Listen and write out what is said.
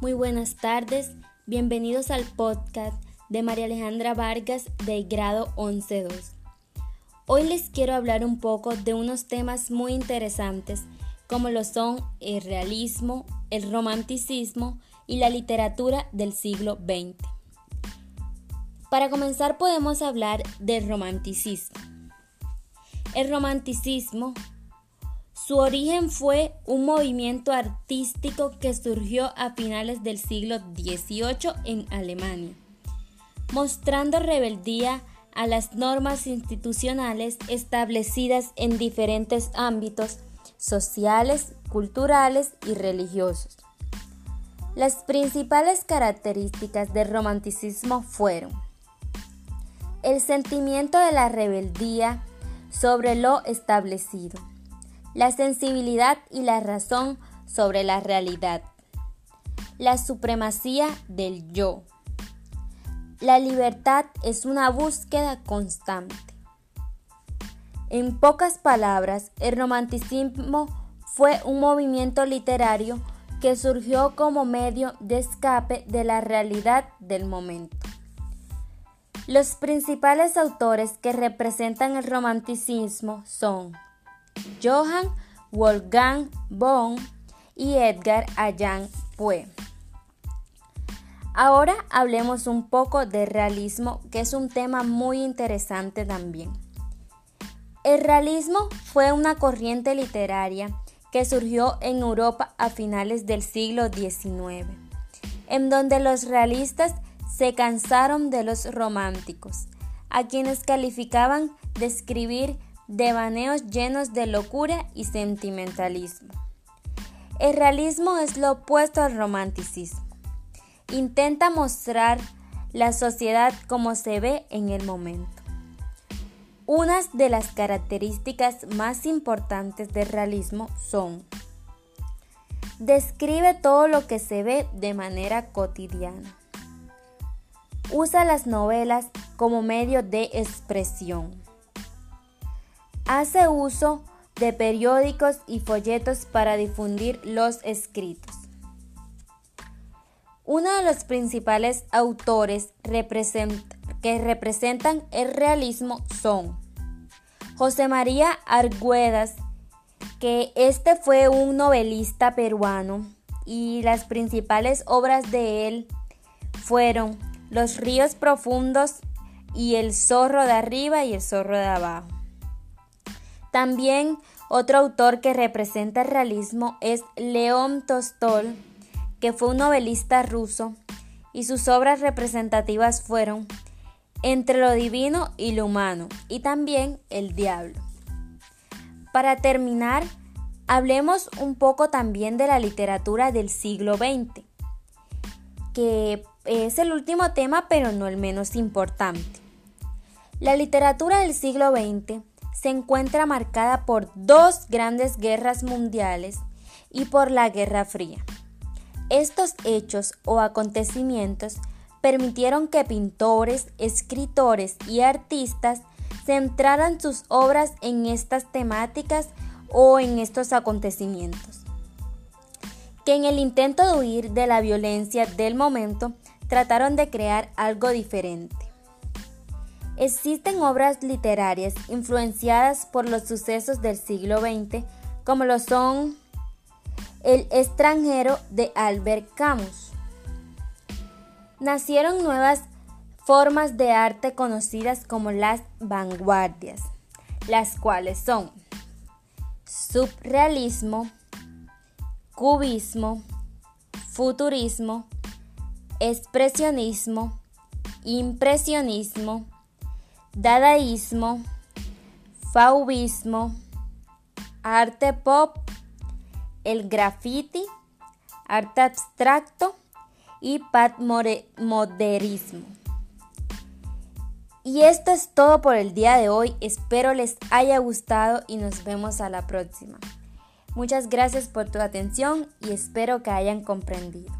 Muy buenas tardes, bienvenidos al podcast de María Alejandra Vargas del grado 11.2. Hoy les quiero hablar un poco de unos temas muy interesantes como lo son el realismo, el romanticismo y la literatura del siglo XX. Para comenzar podemos hablar del romanticismo. El romanticismo su origen fue un movimiento artístico que surgió a finales del siglo XVIII en Alemania, mostrando rebeldía a las normas institucionales establecidas en diferentes ámbitos sociales, culturales y religiosos. Las principales características del romanticismo fueron el sentimiento de la rebeldía sobre lo establecido, la sensibilidad y la razón sobre la realidad, la supremacía del yo. La libertad es una búsqueda constante. En pocas palabras, el romanticismo fue un movimiento literario que surgió como medio de escape de la realidad del momento. Los principales autores que representan el romanticismo son Johann Wolfgang von y Edgar Allan Poe. Ahora hablemos un poco de realismo, que es un tema muy interesante también. El realismo fue una corriente literaria que surgió en Europa a finales del siglo XIX, en donde los realistas se cansaron de los románticos, a quienes calificaban de escribir devaneos llenos de locura y sentimentalismo. El realismo es lo opuesto al romanticismo. Intenta mostrar la sociedad como se ve en el momento. Unas de las características más importantes del realismo son Describe todo lo que se ve de manera cotidiana. Usa las novelas como medio de expresión hace uso de periódicos y folletos para difundir los escritos. Uno de los principales autores que representan el realismo son José María Argüedas, que este fue un novelista peruano y las principales obras de él fueron Los ríos profundos y El zorro de arriba y El zorro de abajo. También otro autor que representa el realismo es León Tolstoy, que fue un novelista ruso, y sus obras representativas fueron Entre lo divino y lo humano, y también El diablo. Para terminar, hablemos un poco también de la literatura del siglo XX, que es el último tema, pero no el menos importante. La literatura del siglo XX se encuentra marcada por dos grandes guerras mundiales y por la Guerra Fría. Estos hechos o acontecimientos permitieron que pintores, escritores y artistas centraran sus obras en estas temáticas o en estos acontecimientos, que en el intento de huir de la violencia del momento trataron de crear algo diferente. Existen obras literarias influenciadas por los sucesos del siglo XX, como lo son El extranjero de Albert Camus. Nacieron nuevas formas de arte conocidas como las vanguardias, las cuales son subrealismo, cubismo, futurismo, expresionismo, impresionismo, dadaísmo, faubismo, arte pop, el graffiti, arte abstracto y patmoderismo. Y esto es todo por el día de hoy. Espero les haya gustado y nos vemos a la próxima. Muchas gracias por tu atención y espero que hayan comprendido.